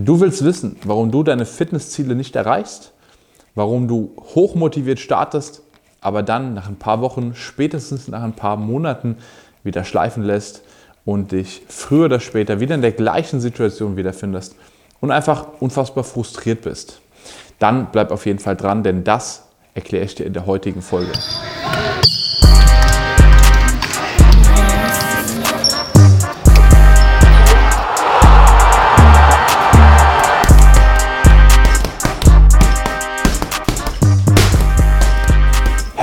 Du willst wissen, warum du deine Fitnessziele nicht erreichst, warum du hochmotiviert startest, aber dann nach ein paar Wochen, spätestens nach ein paar Monaten wieder schleifen lässt und dich früher oder später wieder in der gleichen Situation wiederfindest und einfach unfassbar frustriert bist. Dann bleib auf jeden Fall dran, denn das erkläre ich dir in der heutigen Folge.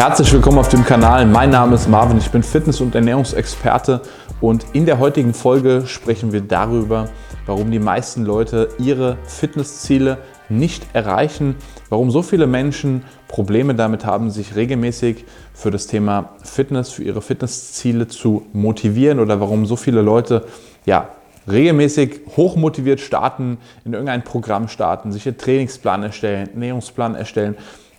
Herzlich willkommen auf dem Kanal. Mein Name ist Marvin, ich bin Fitness- und Ernährungsexperte. Und in der heutigen Folge sprechen wir darüber, warum die meisten Leute ihre Fitnessziele nicht erreichen, warum so viele Menschen Probleme damit haben, sich regelmäßig für das Thema Fitness, für ihre Fitnessziele zu motivieren oder warum so viele Leute ja, regelmäßig hochmotiviert starten, in irgendein Programm starten, sich einen Trainingsplan erstellen, Ernährungsplan erstellen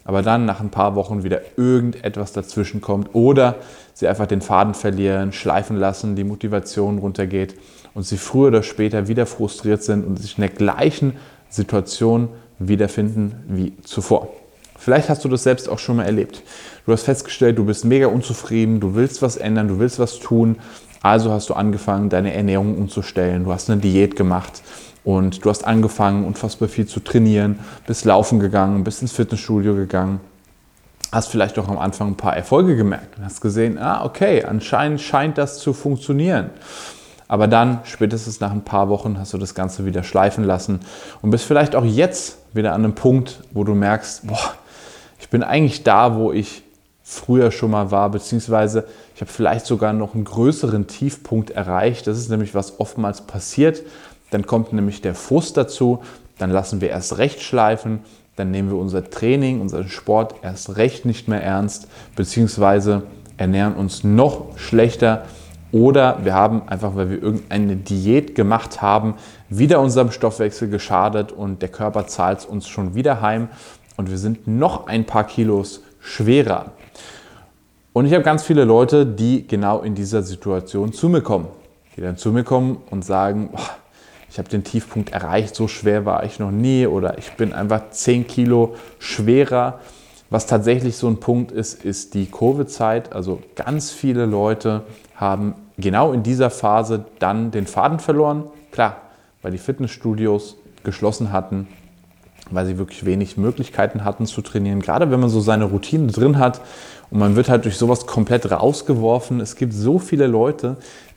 aber dann nach ein paar Wochen wieder irgendetwas dazwischen kommt oder sie einfach den Faden verlieren, schleifen lassen, die Motivation runtergeht und sie früher oder später wieder frustriert sind und sich in der gleichen Situation wiederfinden wie zuvor. Vielleicht hast du das selbst auch schon mal erlebt. Du hast festgestellt, du bist mega unzufrieden, du willst was ändern, du willst was tun, also hast du angefangen, deine Ernährung umzustellen, du hast eine Diät gemacht und du hast angefangen, unfassbar viel zu trainieren, bist laufen gegangen, bist ins Fitnessstudio gegangen, hast vielleicht auch am Anfang ein paar Erfolge gemerkt und hast gesehen, ah, okay, anscheinend scheint das zu funktionieren. Aber dann, spätestens nach ein paar Wochen, hast du das Ganze wieder schleifen lassen und bist vielleicht auch jetzt wieder an einem Punkt, wo du merkst, boah, ich bin eigentlich da, wo ich früher schon mal war, beziehungsweise ich habe vielleicht sogar noch einen größeren Tiefpunkt erreicht. Das ist nämlich, was oftmals passiert, dann kommt nämlich der Frust dazu, dann lassen wir erst recht schleifen, dann nehmen wir unser Training, unseren Sport erst recht nicht mehr ernst, beziehungsweise ernähren uns noch schlechter. Oder wir haben einfach, weil wir irgendeine Diät gemacht haben, wieder unserem Stoffwechsel geschadet und der Körper zahlt es uns schon wieder heim. Und wir sind noch ein paar Kilos schwerer. Und ich habe ganz viele Leute, die genau in dieser Situation zu mir kommen, die dann zu mir kommen und sagen, boah, ich habe den Tiefpunkt erreicht, so schwer war ich noch nie oder ich bin einfach 10 Kilo schwerer. Was tatsächlich so ein Punkt ist, ist die Kurvezeit. Also ganz viele Leute haben genau in dieser Phase dann den Faden verloren. Klar, weil die Fitnessstudios geschlossen hatten, weil sie wirklich wenig Möglichkeiten hatten zu trainieren. Gerade wenn man so seine Routine drin hat und man wird halt durch sowas komplett rausgeworfen. Es gibt so viele Leute,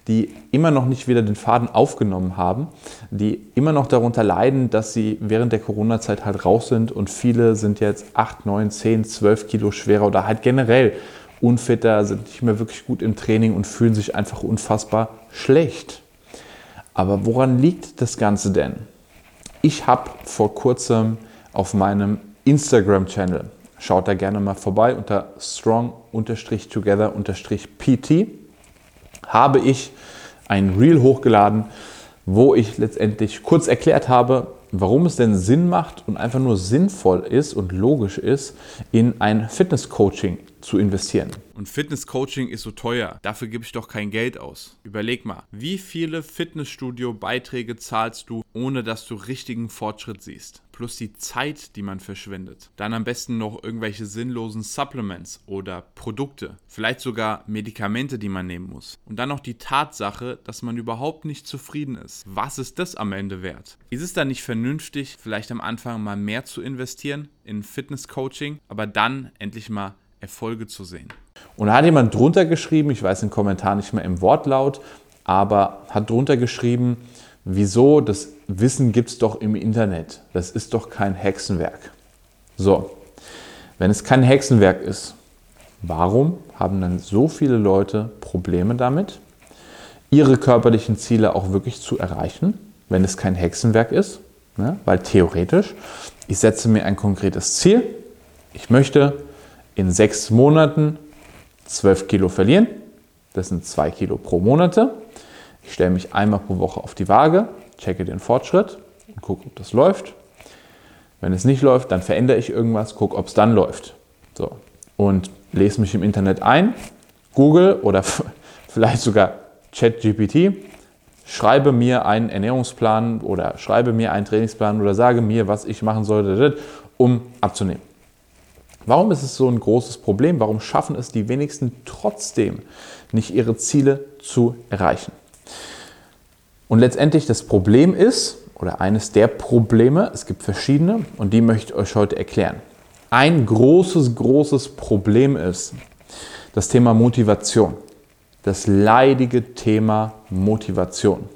die immer noch nicht wieder den Faden aufgenommen haben, die immer noch darunter leiden, dass sie während der Corona-Zeit halt raus sind und viele sind jetzt 8, 9, 10, 12 Kilo schwerer oder halt generell unfitter, sind nicht mehr wirklich gut im Training und fühlen sich einfach unfassbar schlecht. Aber woran liegt das Ganze denn? Ich habe vor kurzem auf meinem Instagram-Channel, schaut da gerne mal vorbei unter strong-together-pt, habe ich ein Reel hochgeladen, wo ich letztendlich kurz erklärt habe, warum es denn Sinn macht und einfach nur sinnvoll ist und logisch ist, in ein Fitness-Coaching zu investieren. Und Fitness-Coaching ist so teuer, dafür gebe ich doch kein Geld aus. Überleg mal, wie viele Fitnessstudio-Beiträge zahlst du, ohne dass du richtigen Fortschritt siehst? Plus die Zeit, die man verschwendet. Dann am besten noch irgendwelche sinnlosen Supplements oder Produkte, vielleicht sogar Medikamente, die man nehmen muss. Und dann noch die Tatsache, dass man überhaupt nicht zufrieden ist. Was ist das am Ende wert? Ist es dann nicht vernünftig, vielleicht am Anfang mal mehr zu investieren in Fitness-Coaching, aber dann endlich mal Erfolge zu sehen? Und da hat jemand drunter geschrieben, ich weiß den Kommentar nicht mehr im Wortlaut, aber hat drunter geschrieben, wieso, das Wissen gibt es doch im Internet. Das ist doch kein Hexenwerk. So, wenn es kein Hexenwerk ist, warum haben dann so viele Leute Probleme damit, ihre körperlichen Ziele auch wirklich zu erreichen, wenn es kein Hexenwerk ist? Ne? Weil theoretisch, ich setze mir ein konkretes Ziel. Ich möchte in sechs Monaten 12 Kilo verlieren. Das sind zwei Kilo pro Monate. Ich stelle mich einmal pro Woche auf die Waage, checke den Fortschritt und gucke, ob das läuft. Wenn es nicht läuft, dann verändere ich irgendwas, gucke, ob es dann läuft. So. Und lese mich im Internet ein, Google oder vielleicht sogar ChatGPT, schreibe mir einen Ernährungsplan oder schreibe mir einen Trainingsplan oder sage mir, was ich machen sollte, um abzunehmen. Warum ist es so ein großes Problem? Warum schaffen es die wenigsten trotzdem nicht ihre Ziele zu erreichen? Und letztendlich das Problem ist, oder eines der Probleme, es gibt verschiedene und die möchte ich euch heute erklären. Ein großes, großes Problem ist das Thema Motivation. Das leidige Thema Motivation.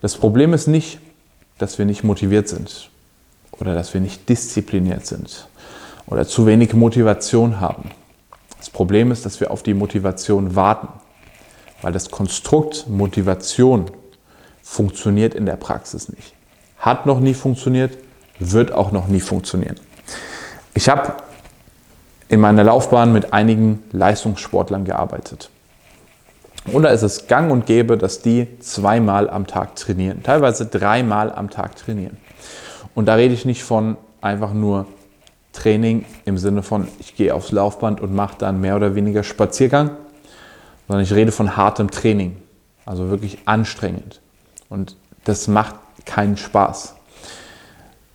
Das Problem ist nicht, dass wir nicht motiviert sind oder dass wir nicht diszipliniert sind oder zu wenig Motivation haben. Das Problem ist, dass wir auf die Motivation warten, weil das Konstrukt Motivation funktioniert in der Praxis nicht. Hat noch nie funktioniert, wird auch noch nie funktionieren. Ich habe in meiner Laufbahn mit einigen Leistungssportlern gearbeitet. Und da ist es gang und gäbe, dass die zweimal am Tag trainieren, teilweise dreimal am Tag trainieren. Und da rede ich nicht von einfach nur Training im Sinne von, ich gehe aufs Laufband und mache dann mehr oder weniger Spaziergang, sondern ich rede von hartem Training, also wirklich anstrengend. Und das macht keinen Spaß.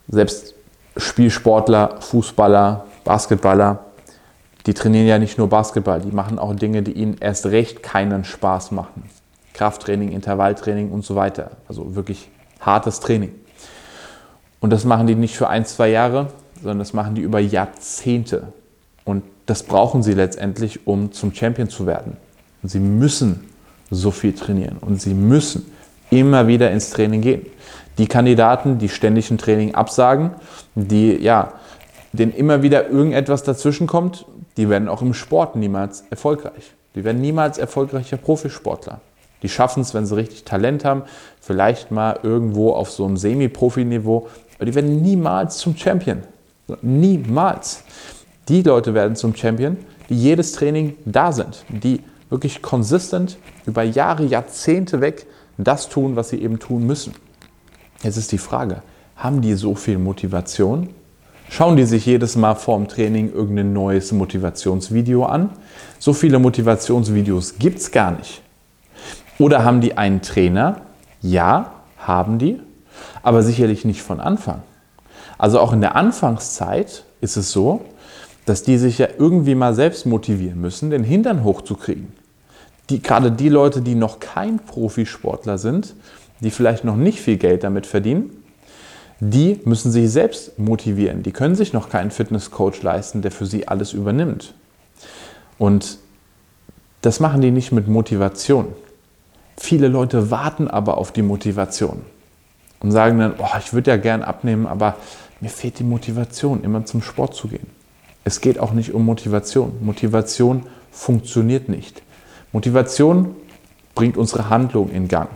Selbst Spielsportler, Fußballer, Basketballer, die trainieren ja nicht nur Basketball, die machen auch Dinge, die ihnen erst recht keinen Spaß machen. Krafttraining, Intervalltraining und so weiter. Also wirklich hartes Training. Und das machen die nicht für ein, zwei Jahre, sondern das machen die über Jahrzehnte. Und das brauchen sie letztendlich, um zum Champion zu werden. Und sie müssen so viel trainieren und sie müssen immer wieder ins Training gehen. Die Kandidaten, die ständig ein Training absagen, die ja, denen immer wieder irgendetwas dazwischen kommt, die werden auch im Sport niemals erfolgreich. Die werden niemals erfolgreicher Profisportler. Die schaffen es, wenn sie richtig Talent haben, vielleicht mal irgendwo auf so einem Semi-Profi-Niveau, aber die werden niemals zum Champion. Niemals. Die Leute werden zum Champion, die jedes Training da sind, die wirklich konsistent über Jahre, Jahrzehnte weg das tun, was sie eben tun müssen. Jetzt ist die Frage, haben die so viel Motivation? Schauen die sich jedes Mal vorm Training irgendein neues Motivationsvideo an? So viele Motivationsvideos gibt es gar nicht. Oder haben die einen Trainer? Ja, haben die, aber sicherlich nicht von Anfang. Also auch in der Anfangszeit ist es so, dass die sich ja irgendwie mal selbst motivieren müssen, den Hintern hochzukriegen. Die, gerade die Leute, die noch kein Profisportler sind, die vielleicht noch nicht viel Geld damit verdienen, die müssen sich selbst motivieren. Die können sich noch keinen Fitnesscoach leisten, der für sie alles übernimmt. Und das machen die nicht mit Motivation. Viele Leute warten aber auf die Motivation und sagen dann, oh, ich würde ja gern abnehmen, aber mir fehlt die Motivation, immer zum Sport zu gehen. Es geht auch nicht um Motivation. Motivation funktioniert nicht. Motivation bringt unsere Handlung in Gang.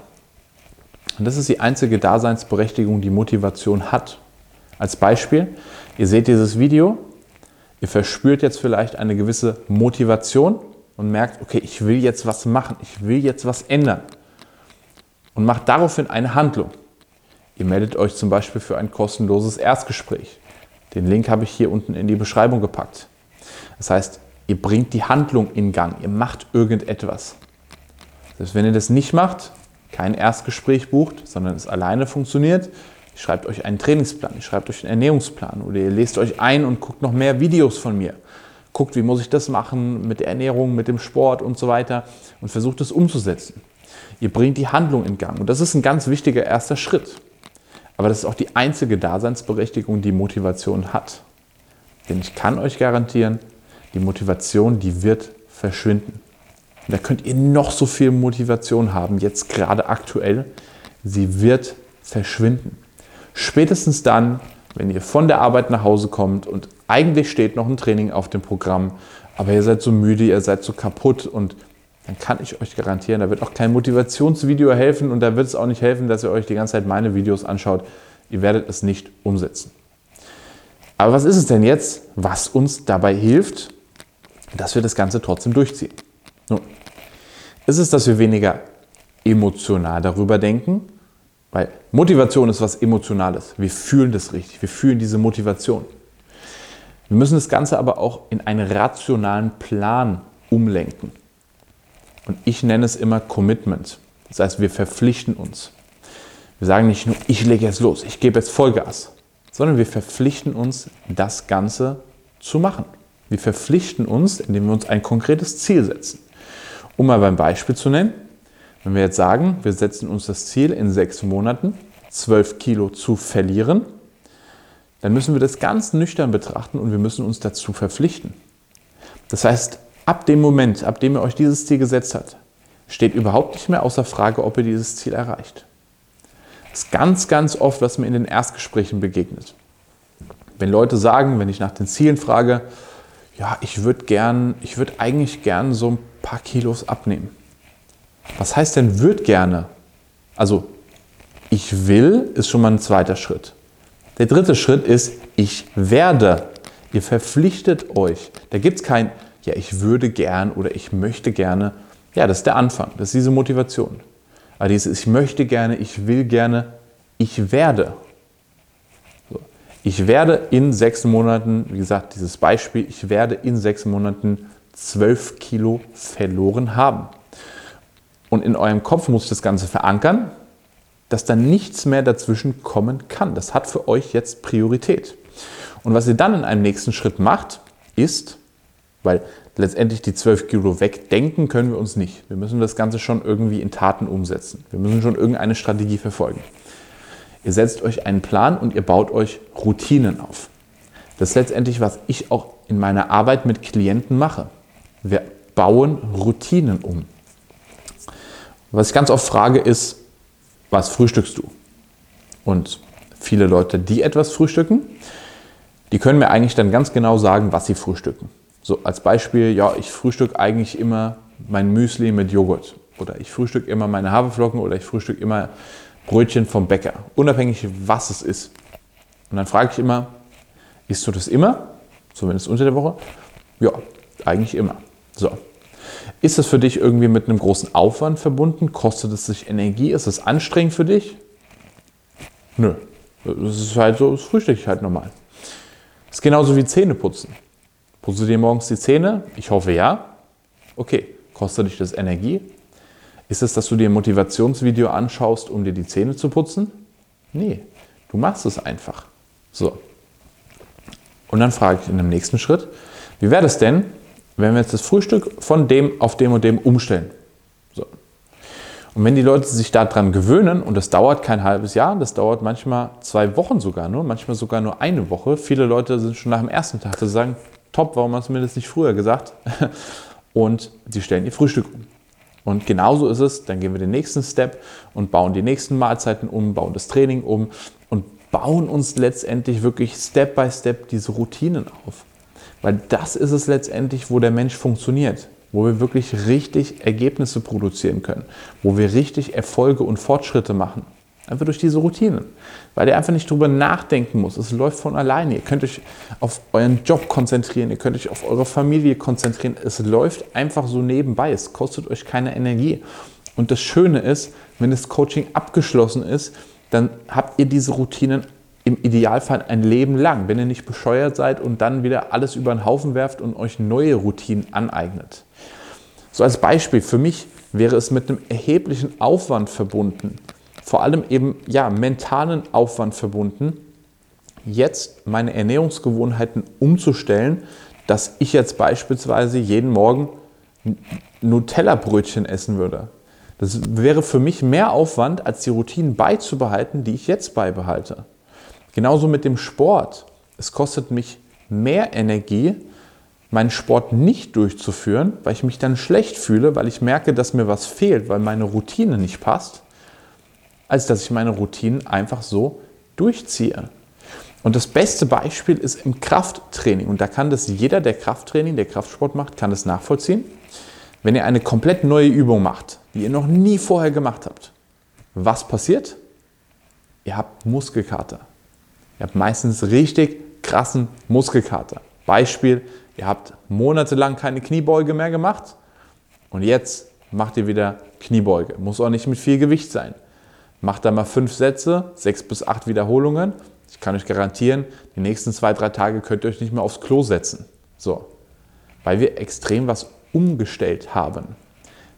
Und das ist die einzige Daseinsberechtigung, die Motivation hat. Als Beispiel, ihr seht dieses Video, ihr verspürt jetzt vielleicht eine gewisse Motivation und merkt, okay, ich will jetzt was machen, ich will jetzt was ändern. Und macht daraufhin eine Handlung. Ihr meldet euch zum Beispiel für ein kostenloses Erstgespräch. Den Link habe ich hier unten in die Beschreibung gepackt. Das heißt, ihr bringt die Handlung in Gang, ihr macht irgendetwas. Selbst wenn ihr das nicht macht, kein Erstgespräch bucht, sondern es alleine funktioniert, ihr schreibt euch einen Trainingsplan, ihr schreibt euch einen Ernährungsplan oder ihr lest euch ein und guckt noch mehr Videos von mir. Guckt, wie muss ich das machen mit der Ernährung, mit dem Sport und so weiter und versucht es umzusetzen. Ihr bringt die Handlung in Gang und das ist ein ganz wichtiger erster Schritt. Aber das ist auch die einzige Daseinsberechtigung, die Motivation hat. Denn ich kann euch garantieren, die Motivation, die wird verschwinden. Und da könnt ihr noch so viel Motivation haben, jetzt gerade aktuell, sie wird verschwinden. Spätestens dann, wenn ihr von der Arbeit nach Hause kommt und eigentlich steht noch ein Training auf dem Programm, aber ihr seid so müde, ihr seid so kaputt und dann kann ich euch garantieren, da wird auch kein Motivationsvideo helfen und da wird es auch nicht helfen, dass ihr euch die ganze Zeit meine Videos anschaut. Ihr werdet es nicht umsetzen. Aber was ist es denn jetzt, was uns dabei hilft, dass wir das Ganze trotzdem durchziehen? Nun, ist es, dass wir weniger emotional darüber denken, weil Motivation ist was Emotionales. Wir fühlen das richtig, wir fühlen diese Motivation. Wir müssen das Ganze aber auch in einen rationalen Plan umlenken. Und ich nenne es immer Commitment. Das heißt, wir verpflichten uns. Wir sagen nicht nur, ich lege jetzt los, ich gebe jetzt Vollgas, sondern wir verpflichten uns, das Ganze zu machen. Wir verpflichten uns, indem wir uns ein konkretes Ziel setzen. Um mal beim Beispiel zu nennen, wenn wir jetzt sagen, wir setzen uns das Ziel, in sechs Monaten 12 Kilo zu verlieren, dann müssen wir das ganz nüchtern betrachten und wir müssen uns dazu verpflichten. Das heißt, ab dem Moment, ab dem ihr euch dieses Ziel gesetzt habt, steht überhaupt nicht mehr außer Frage, ob ihr dieses Ziel erreicht. Das ist ganz, ganz oft, was mir in den Erstgesprächen begegnet. Wenn Leute sagen, wenn ich nach den Zielen frage, ja, ich würde gern, ich würde eigentlich gern so ein paar Kilos abnehmen. Was heißt denn würd gerne? Also ich will ist schon mal ein zweiter Schritt. Der dritte Schritt ist ich werde. Ihr verpflichtet euch. Da gibt es kein ja, ich würde gern oder ich möchte gerne. Ja, das ist der Anfang. Das ist diese Motivation. Aber dieses ich möchte gerne, ich will gerne, ich werde. Ich werde in sechs Monaten, wie gesagt, dieses Beispiel, ich werde in sechs Monaten zwölf Kilo verloren haben. Und in eurem Kopf muss das Ganze verankern, dass da nichts mehr dazwischen kommen kann. Das hat für euch jetzt Priorität. Und was ihr dann in einem nächsten Schritt macht, ist, weil letztendlich die 12 Kilo wegdenken können wir uns nicht. Wir müssen das Ganze schon irgendwie in Taten umsetzen. Wir müssen schon irgendeine Strategie verfolgen. Ihr setzt euch einen Plan und ihr baut euch Routinen auf. Das ist letztendlich, was ich auch in meiner Arbeit mit Klienten mache. Wir bauen Routinen um. Was ich ganz oft frage ist, was frühstückst du? Und viele Leute, die etwas frühstücken, die können mir eigentlich dann ganz genau sagen, was sie frühstücken. So als Beispiel, ja, ich frühstücke eigentlich immer mein Müsli mit Joghurt oder ich frühstücke immer meine Haferflocken oder ich frühstücke immer Brötchen vom Bäcker, unabhängig was es ist. Und dann frage ich immer, isst du das immer? Zumindest unter der Woche? Ja, eigentlich immer. So. Ist das für dich irgendwie mit einem großen Aufwand verbunden? Kostet es sich Energie? Ist es anstrengend für dich? Nö. Das ist halt so, das frühstücke ich halt normal. Das ist genauso wie Zähneputzen. Putzt du dir morgens die Zähne? Ich hoffe ja. Okay. Kostet dich das Energie? Ist es, dass du dir ein Motivationsvideo anschaust, um dir die Zähne zu putzen? Nee. Du machst es einfach. So. Und dann frage ich in dem nächsten Schritt, wie wäre das denn, wenn wir jetzt das Frühstück von dem auf dem und dem umstellen. So. Und wenn die Leute sich daran gewöhnen, und das dauert kein halbes Jahr, das dauert manchmal zwei Wochen sogar nur, manchmal sogar nur eine Woche. Viele Leute sind schon nach dem ersten Tag, die sagen, top, warum hast du mir das nicht früher gesagt? Und die stellen ihr Frühstück um. Und genauso ist es, dann gehen wir den nächsten Step und bauen die nächsten Mahlzeiten um, bauen das Training um und bauen uns letztendlich wirklich Step by Step diese Routinen auf. Weil das ist es letztendlich, wo der Mensch funktioniert, wo wir wirklich richtig Ergebnisse produzieren können, wo wir richtig Erfolge und Fortschritte machen. Einfach durch diese Routinen. Weil ihr einfach nicht drüber nachdenken muss. Es läuft von alleine. Ihr könnt euch auf euren Job konzentrieren, ihr könnt euch auf eure Familie konzentrieren. Es läuft einfach so nebenbei. Es kostet euch keine Energie. Und das Schöne ist, wenn das Coaching abgeschlossen ist, dann habt ihr diese Routinen im Idealfall ein Leben lang, wenn ihr nicht bescheuert seid und dann wieder alles über den Haufen werft und euch neue Routinen aneignet. So als Beispiel, für mich wäre es mit einem erheblichen Aufwand verbunden, vor allem eben ja, mentalen Aufwand verbunden, jetzt meine Ernährungsgewohnheiten umzustellen, dass ich jetzt beispielsweise jeden Morgen Nutella-Brötchen essen würde. Das wäre für mich mehr Aufwand, als die Routinen beizubehalten, die ich jetzt beibehalte. Genauso mit dem Sport. Es kostet mich mehr Energie, meinen Sport nicht durchzuführen, weil ich mich dann schlecht fühle, weil ich merke, dass mir was fehlt, weil meine Routine nicht passt, als dass ich meine Routinen einfach so durchziehe. Und das beste Beispiel ist im Krafttraining. Und da kann das jeder, der Krafttraining, der Kraftsport macht, kann das nachvollziehen. Wenn ihr eine komplett neue Übung macht, die ihr noch nie vorher gemacht habt, was passiert? Ihr habt Muskelkater. Ihr habt meistens richtig krassen Muskelkater. Beispiel, ihr habt monatelang keine Kniebeuge mehr gemacht und jetzt macht ihr wieder Kniebeuge. Muss auch nicht mit viel Gewicht sein. Macht da mal fünf Sätze, sechs bis acht Wiederholungen. Ich kann euch garantieren, die nächsten zwei, drei Tage könnt ihr euch nicht mehr aufs Klo setzen. So. Weil wir extrem was umgestellt haben.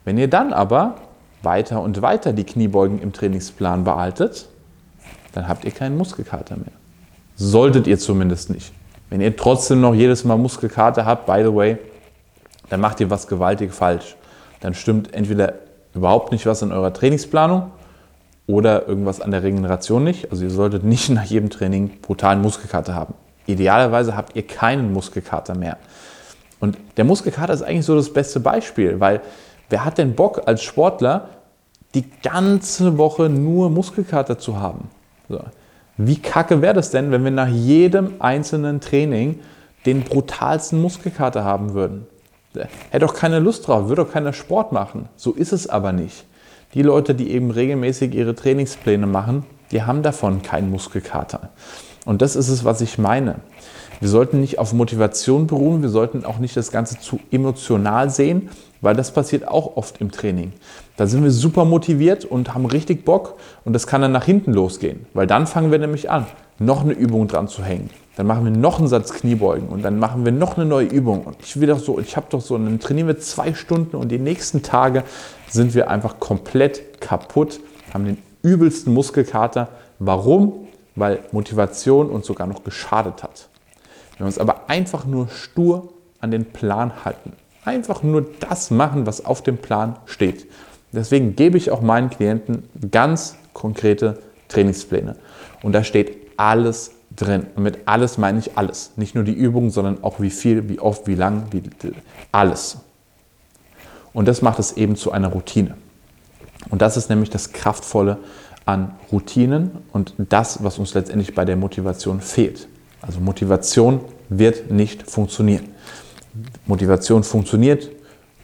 Wenn ihr dann aber weiter und weiter die Kniebeugen im Trainingsplan behaltet, dann habt ihr keinen Muskelkater mehr. Solltet ihr zumindest nicht. Wenn ihr trotzdem noch jedes Mal Muskelkater habt, by the way, dann macht ihr was gewaltig falsch. Dann stimmt entweder überhaupt nicht was in eurer Trainingsplanung oder irgendwas an der Regeneration nicht. Also ihr solltet nicht nach jedem Training brutalen Muskelkater haben. Idealerweise habt ihr keinen Muskelkater mehr. Und der Muskelkater ist eigentlich so das beste Beispiel, weil wer hat denn Bock als Sportler die ganze Woche nur Muskelkater zu haben? So. Wie kacke wäre das denn, wenn wir nach jedem einzelnen Training den brutalsten Muskelkater haben würden? Hätte doch keine Lust drauf, würde doch keiner Sport machen. So ist es aber nicht. Die Leute, die eben regelmäßig ihre Trainingspläne machen, die haben davon keinen Muskelkater. Und das ist es, was ich meine. Wir sollten nicht auf Motivation beruhen, wir sollten auch nicht das Ganze zu emotional sehen, weil das passiert auch oft im Training. Da sind wir super motiviert und haben richtig Bock und das kann dann nach hinten losgehen, weil dann fangen wir nämlich an, noch eine Übung dran zu hängen. Dann machen wir noch einen Satz Kniebeugen und dann machen wir noch eine neue Übung. Und ich will doch so, ich habe doch so, und dann trainieren wir zwei Stunden und die nächsten Tage sind wir einfach komplett kaputt, haben den übelsten Muskelkater. Warum? Weil Motivation uns sogar noch geschadet hat. Wenn wir uns aber einfach nur stur an den Plan halten, einfach nur das machen, was auf dem Plan steht. Deswegen gebe ich auch meinen Klienten ganz konkrete Trainingspläne. Und da steht alles drin. Und mit alles meine ich alles. Nicht nur die Übungen, sondern auch wie viel, wie oft, wie lang, wie alles. Und das macht es eben zu einer Routine. Und das ist nämlich das Kraftvolle an Routinen und das, was uns letztendlich bei der Motivation fehlt. Also Motivation wird nicht funktionieren. Motivation funktioniert,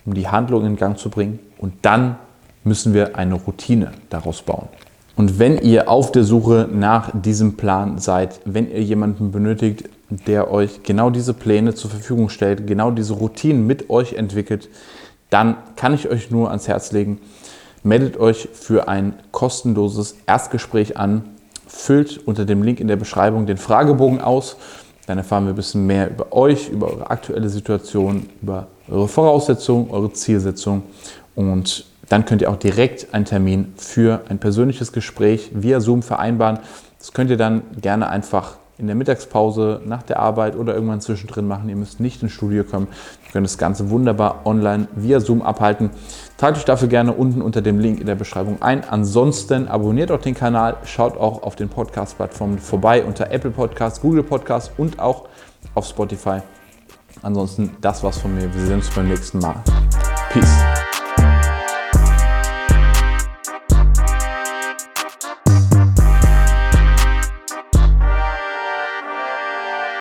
um die Handlung in Gang zu bringen und dann müssen wir eine Routine daraus bauen. Und wenn ihr auf der Suche nach diesem Plan seid, wenn ihr jemanden benötigt, der euch genau diese Pläne zur Verfügung stellt, genau diese Routinen mit euch entwickelt, dann kann ich euch nur ans Herz legen, meldet euch für ein kostenloses Erstgespräch an, füllt unter dem Link in der Beschreibung den Fragebogen aus, dann erfahren wir ein bisschen mehr über euch, über eure aktuelle Situation, über eure Voraussetzungen, eure Zielsetzung und dann könnt ihr auch direkt einen Termin für ein persönliches Gespräch via Zoom vereinbaren. Das könnt ihr dann gerne einfach in der Mittagspause, nach der Arbeit oder irgendwann zwischendrin machen. Ihr müsst nicht ins Studio kommen. Ihr könnt das Ganze wunderbar online via Zoom abhalten. Tragt euch dafür gerne unten unter dem Link in der Beschreibung ein. Ansonsten abonniert auch den Kanal, schaut auch auf den Podcast-Plattformen vorbei unter Apple Podcasts, Google Podcasts und auch auf Spotify. Ansonsten, das war's von mir. Wir sehen uns beim nächsten Mal. Peace.